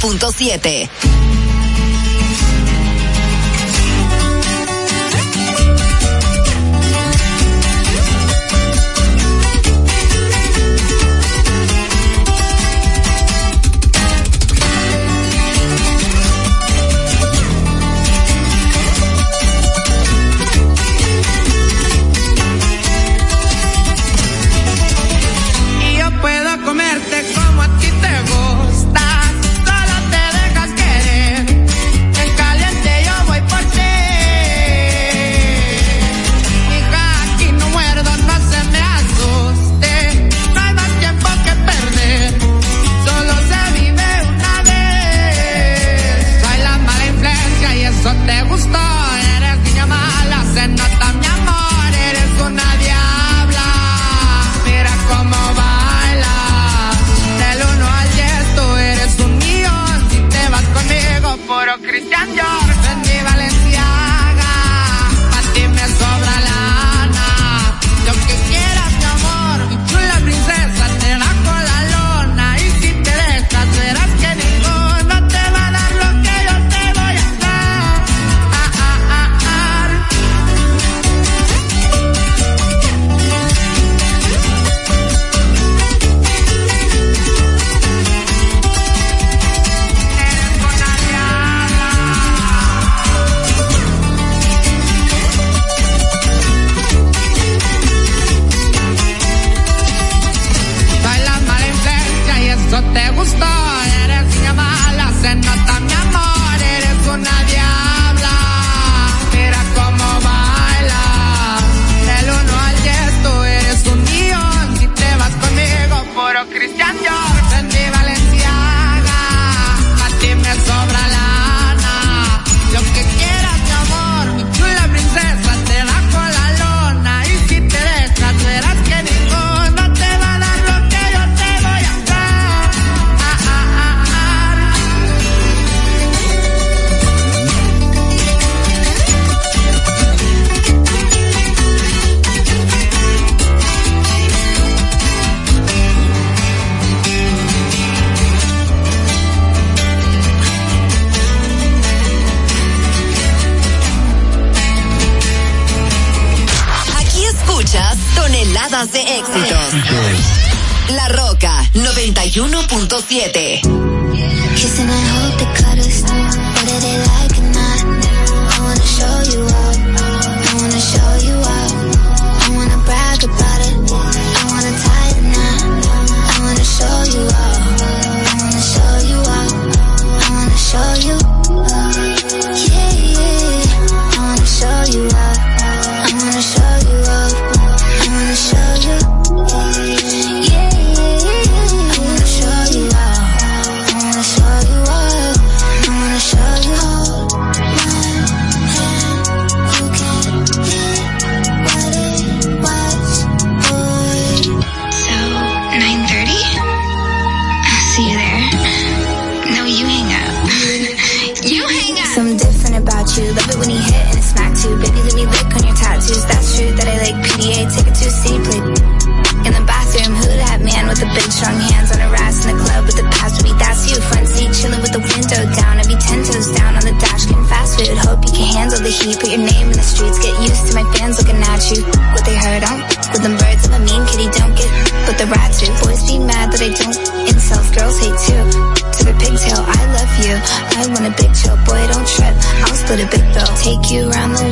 106.7. 7. Boys be mad that I don't. Insult girls hate too To the pigtail, I love you. I want a big chill, boy don't trip. I'll split a big bill. Take you around the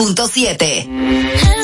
91.7.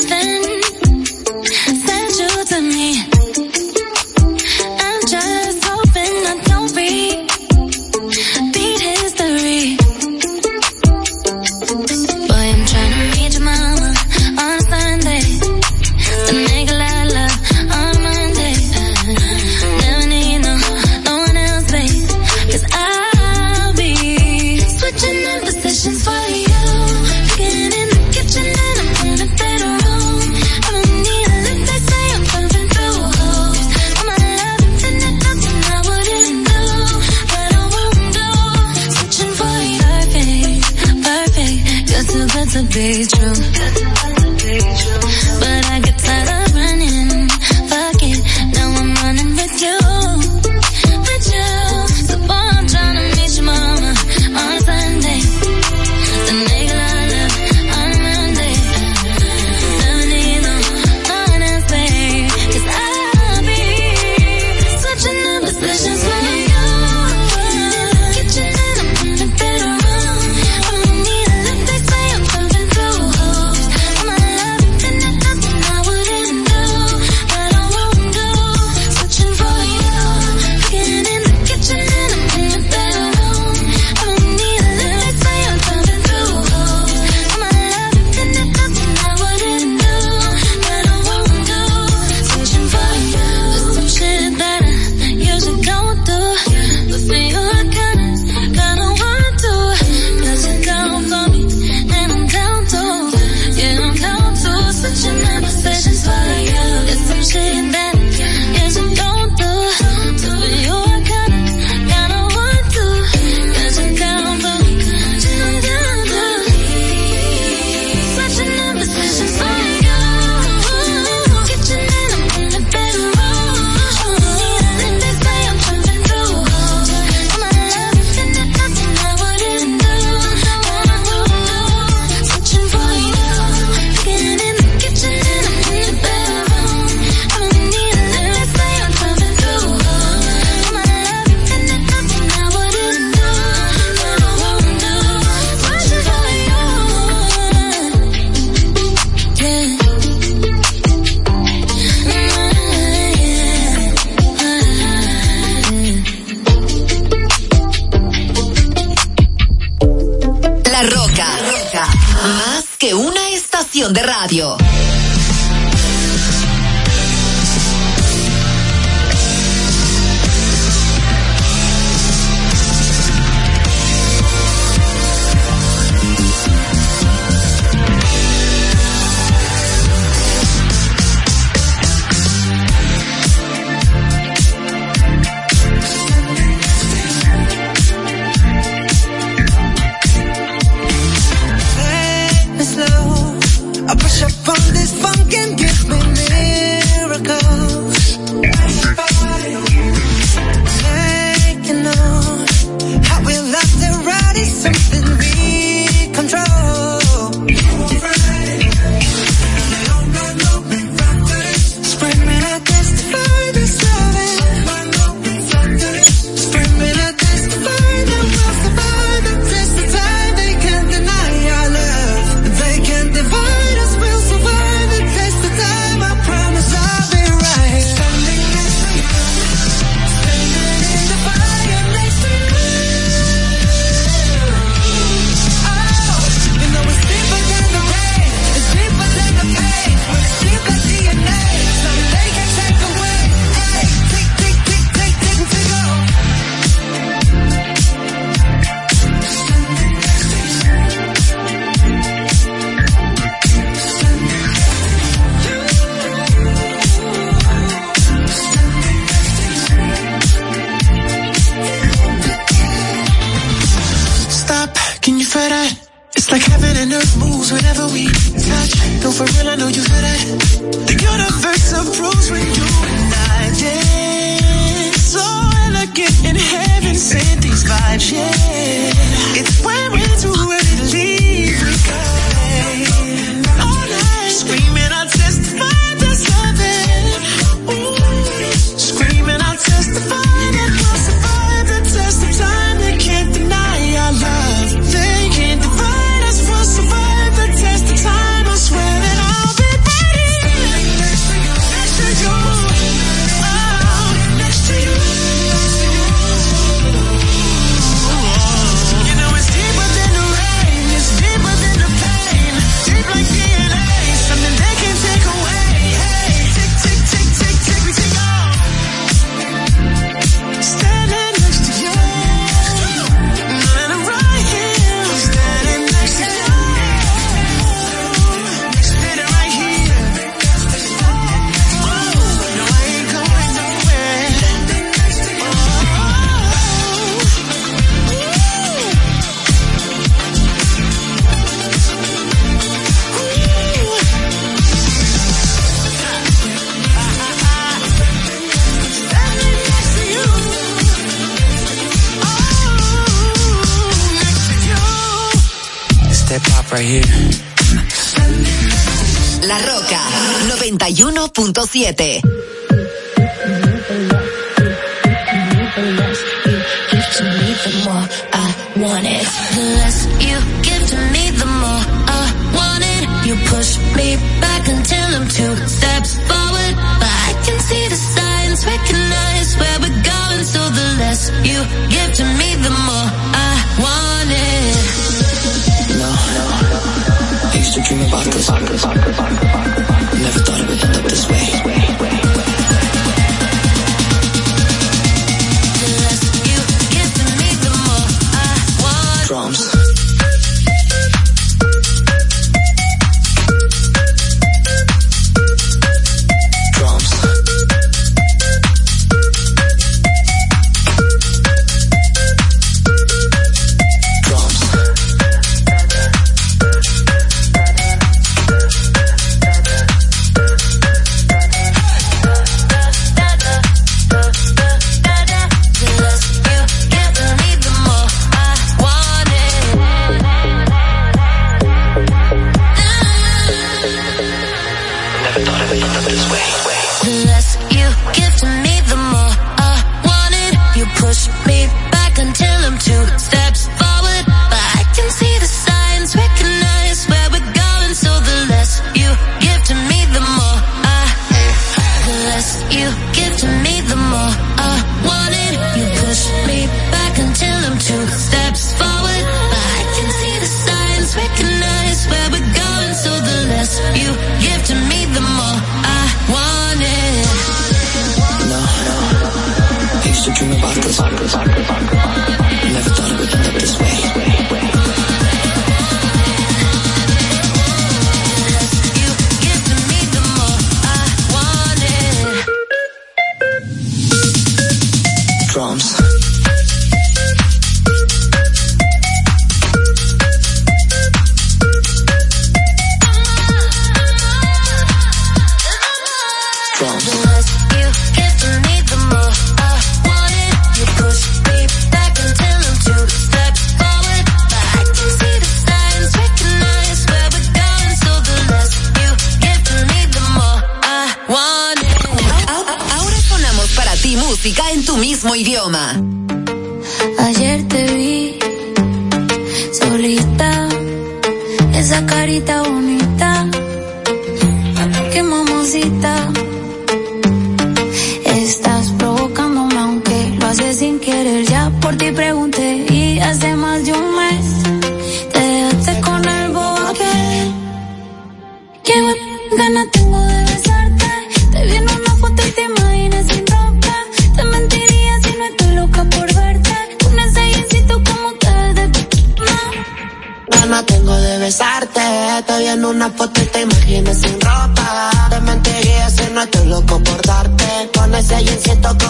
91.7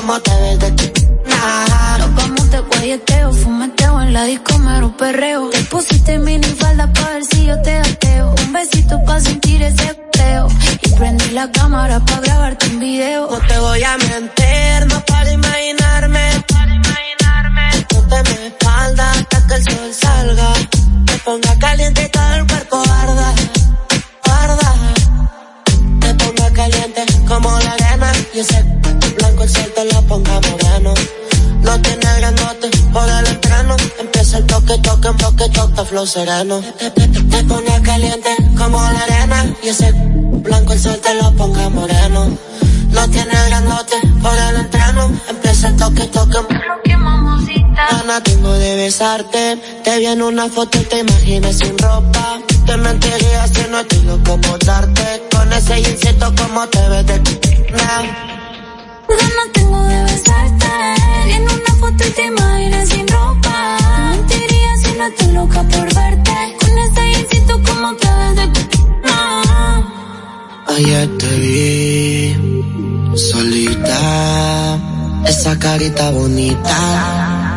como te ves de ti. Nah. Lo como te guayeteo, fumeteo en la disco mero perreo. Te pusiste mini falda pa' ver si yo te ateo. Un besito pa' sentir ese teo. Y prendí la cámara pa' grabarte un video. No te voy a mentir, no para imaginarme. Para imaginarme. Ponte mi espalda hasta que el sol salga. Ponga caliente todo el cuerpo arda. Arda. Te ponga caliente como la arena. Y ese blanco el sol te lo ponga moreno no tiene grandote por el entreno. Empieza el toque, toque, toque, toque, flow sereno. Te, pone caliente como la arena. Y ese blanco el sol te lo ponga moreno. No tiene grandote por el entreno. Empieza el toque, toque. Gana tengo de besarte. Te vi en una foto y te imaginas sin ropa. Te mentiría si no estoy loco por darte. Con ese insecto como te ves de... Nah. Ganas tengo de besarte. En una foto y te imaginas sin ropa. Mentiría si no estoy loca por verte. Con ese instinto como te ves de Ayer te vi solita, esa carita bonita,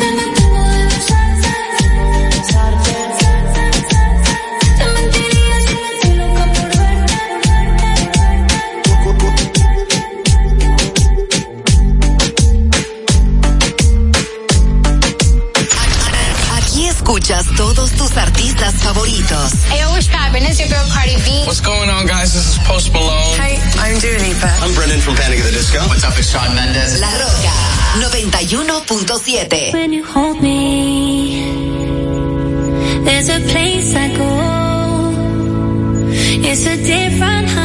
Escuchas todos tus artistas favoritos. Hey, what's poppin'? It's your girl Cardi B. What's going on, guys? This is Post Malone. Hey, I'm Dua Lipa. I'm Brendan from Panic at the Disco. What's up? It's Shawn Mendes. La Roca 91.7. When you hold me, there's a place I go. It's a different high.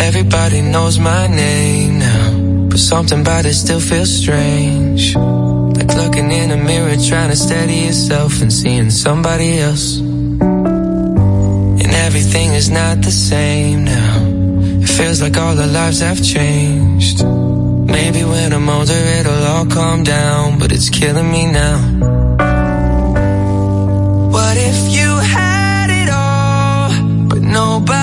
Everybody knows my name now, but something about it still feels strange. Like looking in a mirror, trying to steady yourself and seeing somebody else. And everything is not the same now. Feels like all our lives have changed. Maybe when I'm older, it'll all calm down, but it's killing me now. What if you had it all, but nobody?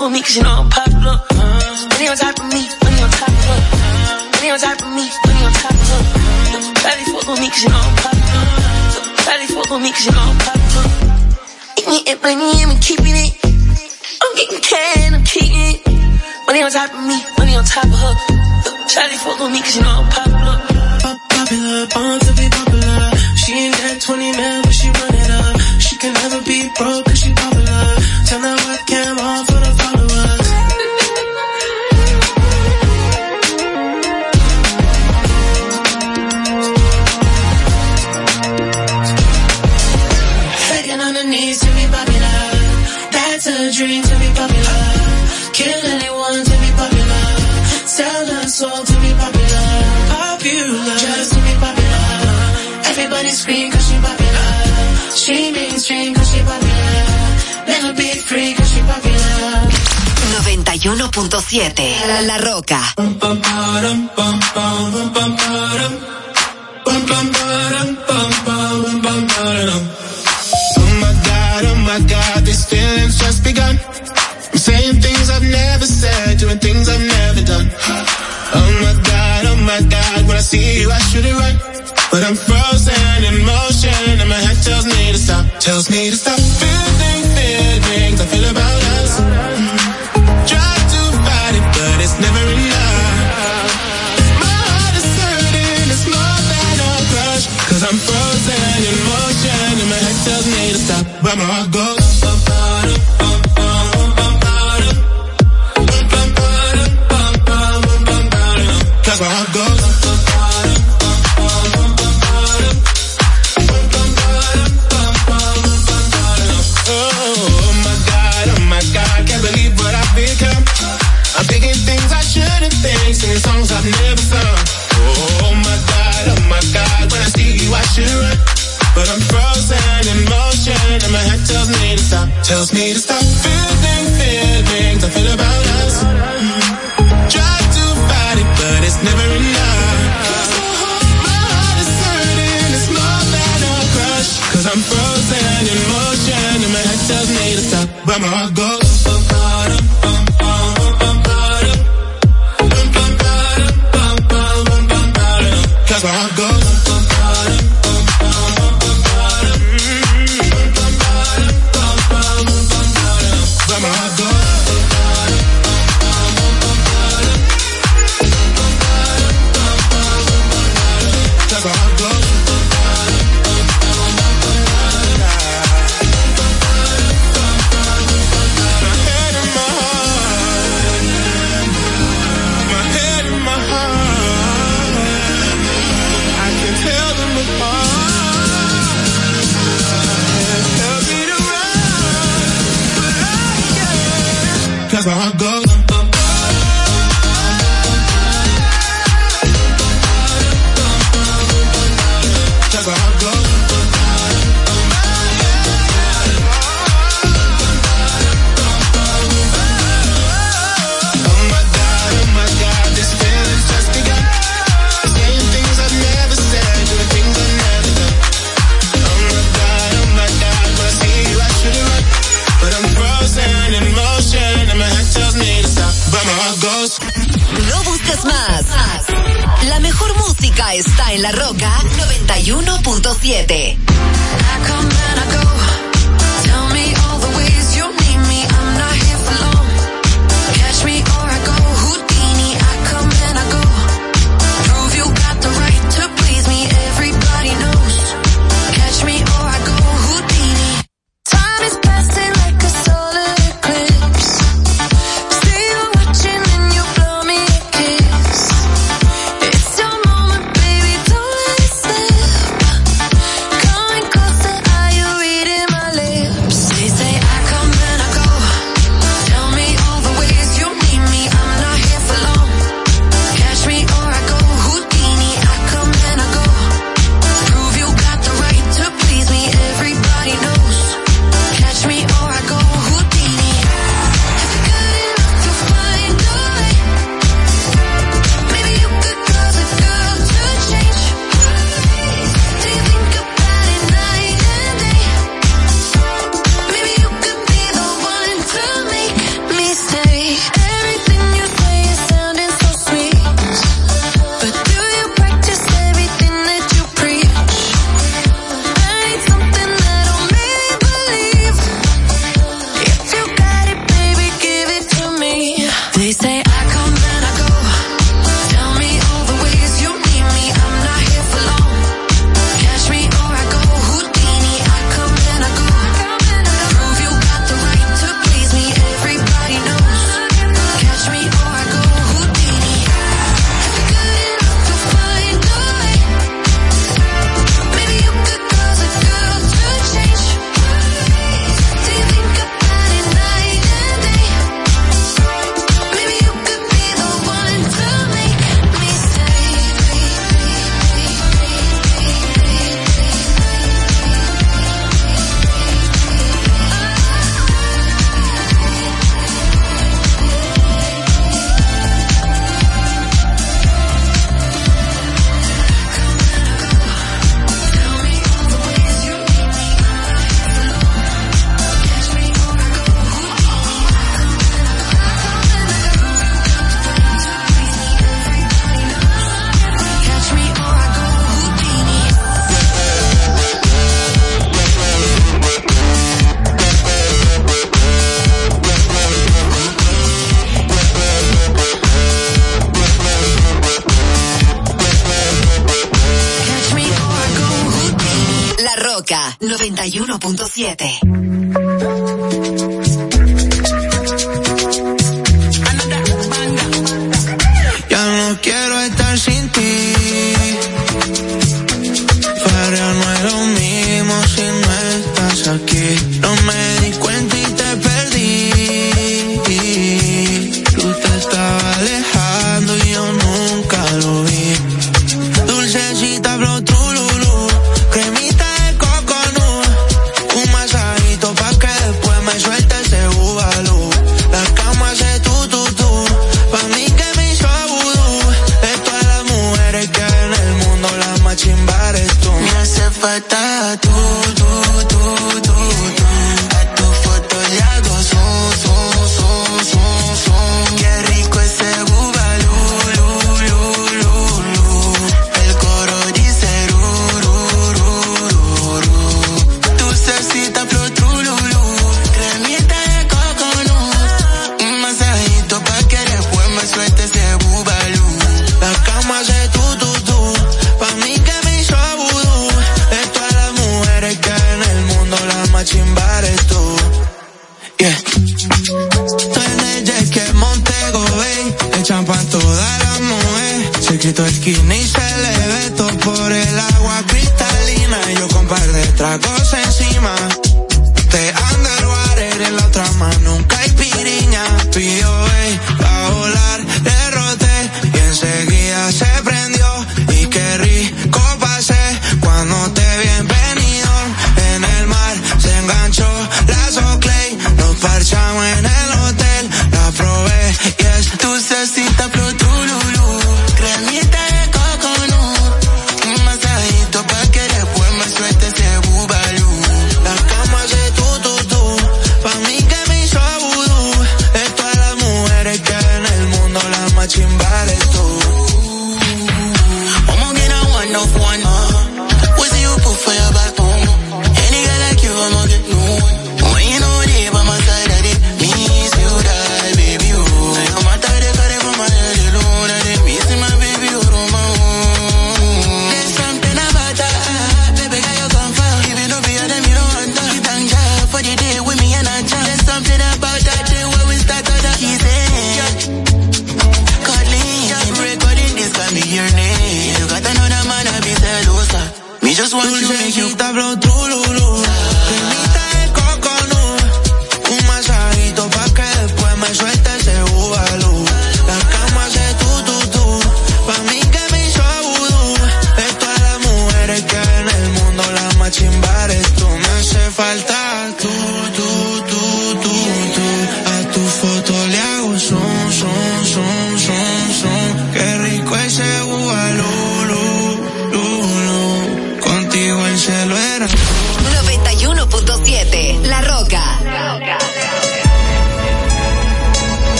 fuck with me cause you know I'm popular. Money on top of me, money on top of her. Money on top of me, money on top of her. Probably fuck with me cause you know I'm popular. Probably fuck with me cause you know I'm popular. Eat me and money and we keeping it. I'm getting can, I'm keeping it. Money on top of me, money on top of her. Charlie fuck with me cause you know I'm popular. La, la Roca. Oh my God, oh my God, this feeling's just begun. I'm saying things I've never said, doing things I've never done. Oh my God, oh my God, when I see you I should it right. But I'm frozen in motion and my head tells me to stop, tells me to stop. Feeling, feelings I feel about Cause I'm frozen in motion and my head tells me to stop, but my heart goes está en la roca 91.7.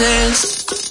This.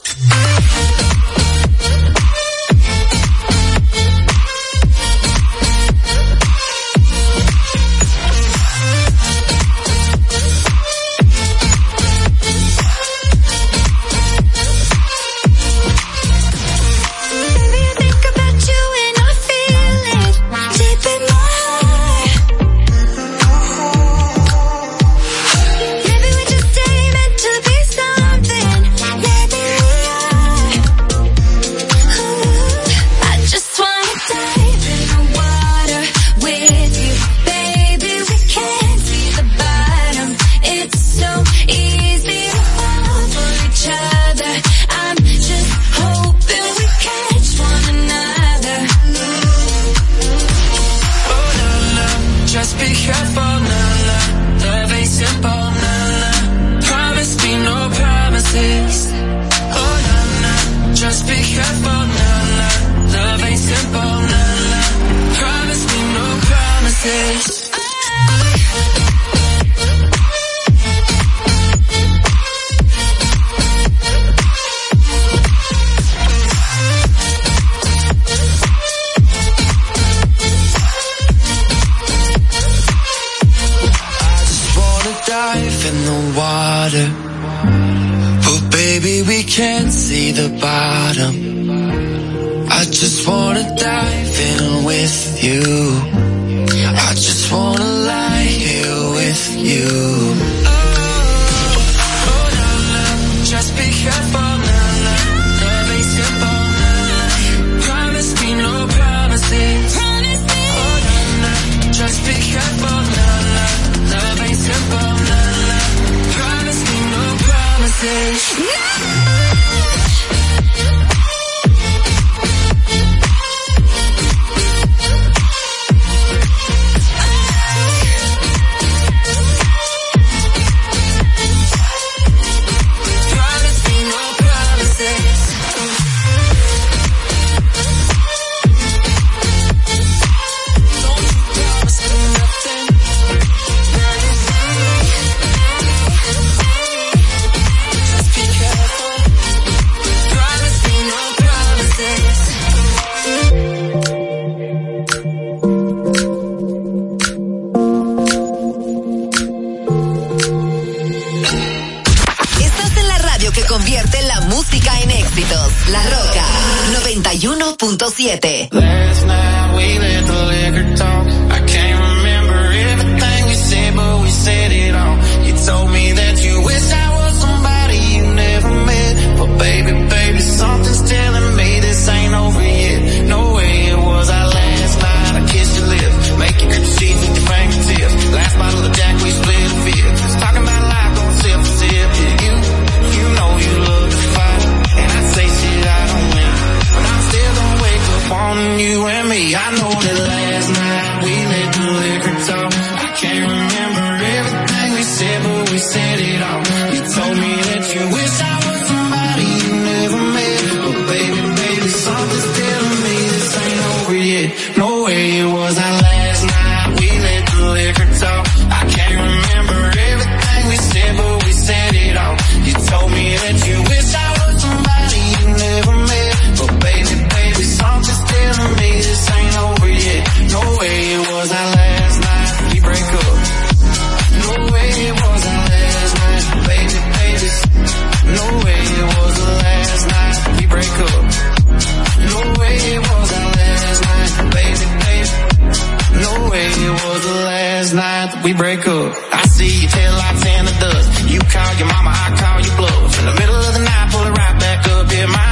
We break up. I see your tail lights in the dust. You call your mama, I call your bluff. In the middle of the night, pull it right back up. Yeah, my,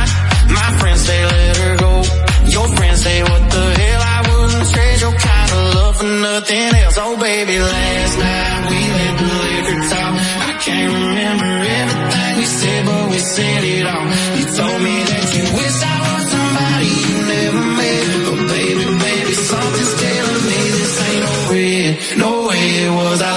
my friends say let her go. Your friends say what the hell, I wouldn't trade your kind of love for nothing else. Oh baby, last night we let the liquor talk. I can't remember everything we said, but we said it all. You told me that you wish I was somebody you never met. But baby, baby, something's telling me this ain't over yet. No it was our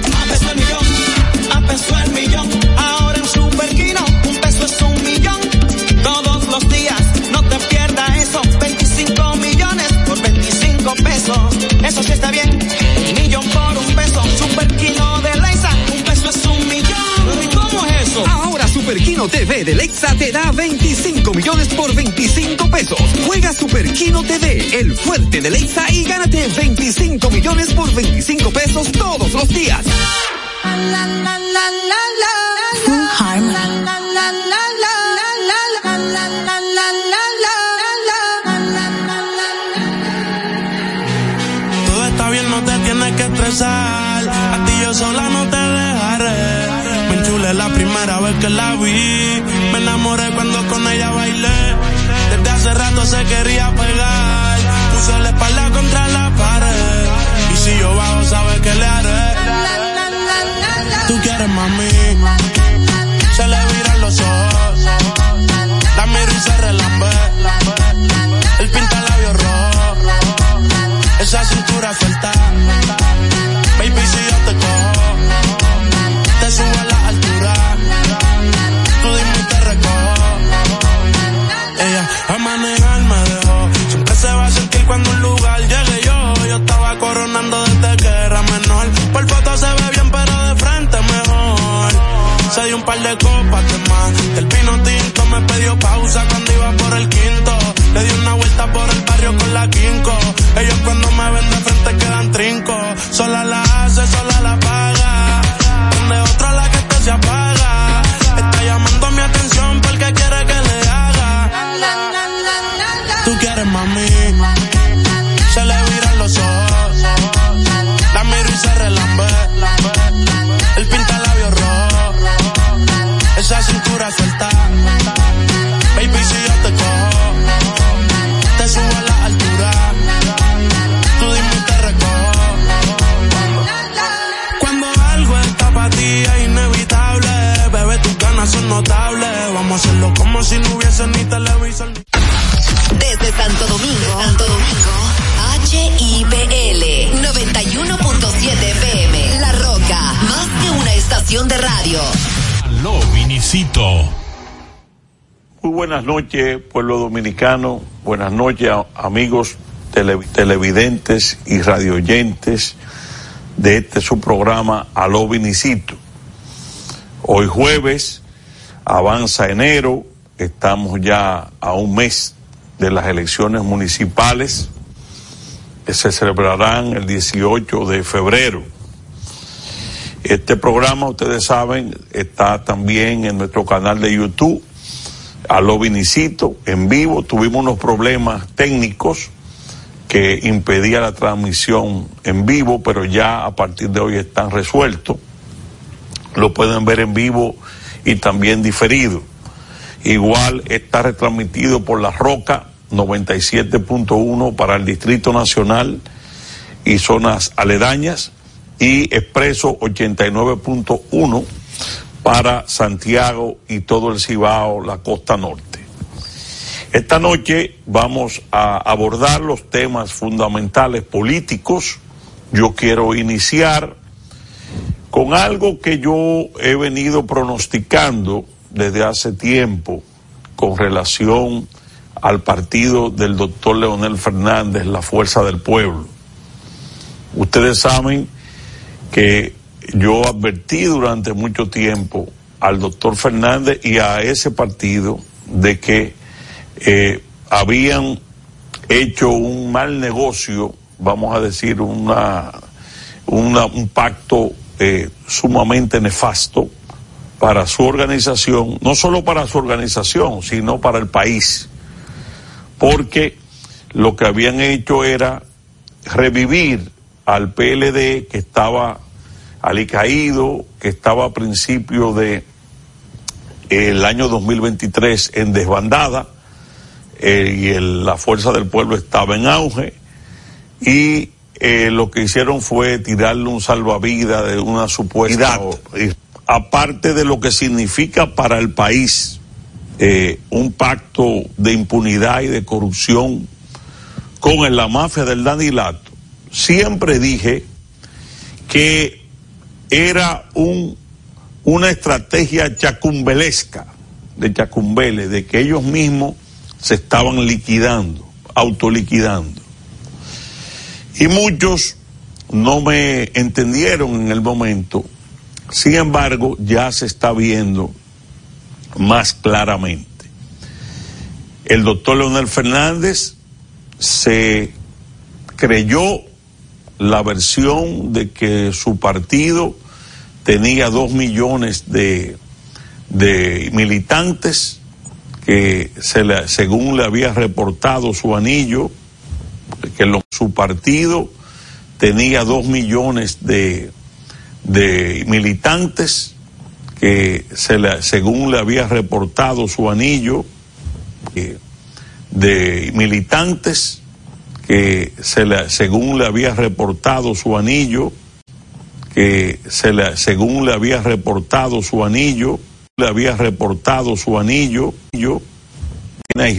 Kino TV de Lexa te da 25 millones por 25 pesos. Juega Super Kino TV, el fuerte de Lexa y gánate 25 millones por 25 pesos todos los días. Todo está bien, no te tienes que estresar. Primera vez que la vi. Me enamoré cuando con ella bailé. Desde hace rato se quería pegar. Puso la espalda contra la pared. Y si yo bajo, sabes que le haré. Tú quieres mami. Se le Usa buenas noches, pueblo dominicano. Buenas noches, amigos tele- televidentes y radioyentes de este su programa Aló Vinicito. Hoy jueves, avanza enero, estamos ya a un mes de las elecciones municipales que se celebrarán el 18 de febrero. Este programa, ustedes saben, está también en nuestro canal de YouTube, a en vivo. Tuvimos unos problemas técnicos que impedía la transmisión en vivo, pero ya a partir de hoy están resueltos. Lo pueden ver en vivo y también diferido. Igual está retransmitido por La Roca 97.1 para el Distrito Nacional y zonas aledañas y Expreso 89.1 para Santiago y todo el Cibao, la costa norte. Esta noche vamos a abordar los temas fundamentales políticos. Yo quiero iniciar con algo que yo he venido pronosticando desde hace tiempo con relación al partido del doctor Leonel Fernández, la Fuerza del Pueblo. Ustedes saben que yo advertí durante mucho tiempo al doctor Fernández y a ese partido de que eh, habían hecho un mal negocio, vamos a decir, una, una un pacto eh, sumamente nefasto para su organización, no solo para su organización, sino para el país, porque lo que habían hecho era revivir al PLD que estaba alicaído, que estaba a principio de el año 2023 en desbandada eh, y el, la fuerza del pueblo estaba en auge y eh, lo que hicieron fue tirarle un salvavidas de una supuesta aparte de lo que significa para el país eh, un pacto de impunidad y de corrupción con la mafia del Danilato siempre dije que era un, una estrategia chacumbelesca de Chacumbele, de que ellos mismos se estaban liquidando, autoliquidando. Y muchos no me entendieron en el momento, sin embargo ya se está viendo más claramente. El doctor Leonel Fernández se creyó la versión de que su partido tenía dos millones de, de militantes que según le había reportado su anillo, que su partido tenía dos millones de, de militantes que se según le había reportado su anillo, de militantes que se según le había reportado su anillo, que se según le había reportado su anillo, le había reportado su anillo, yo,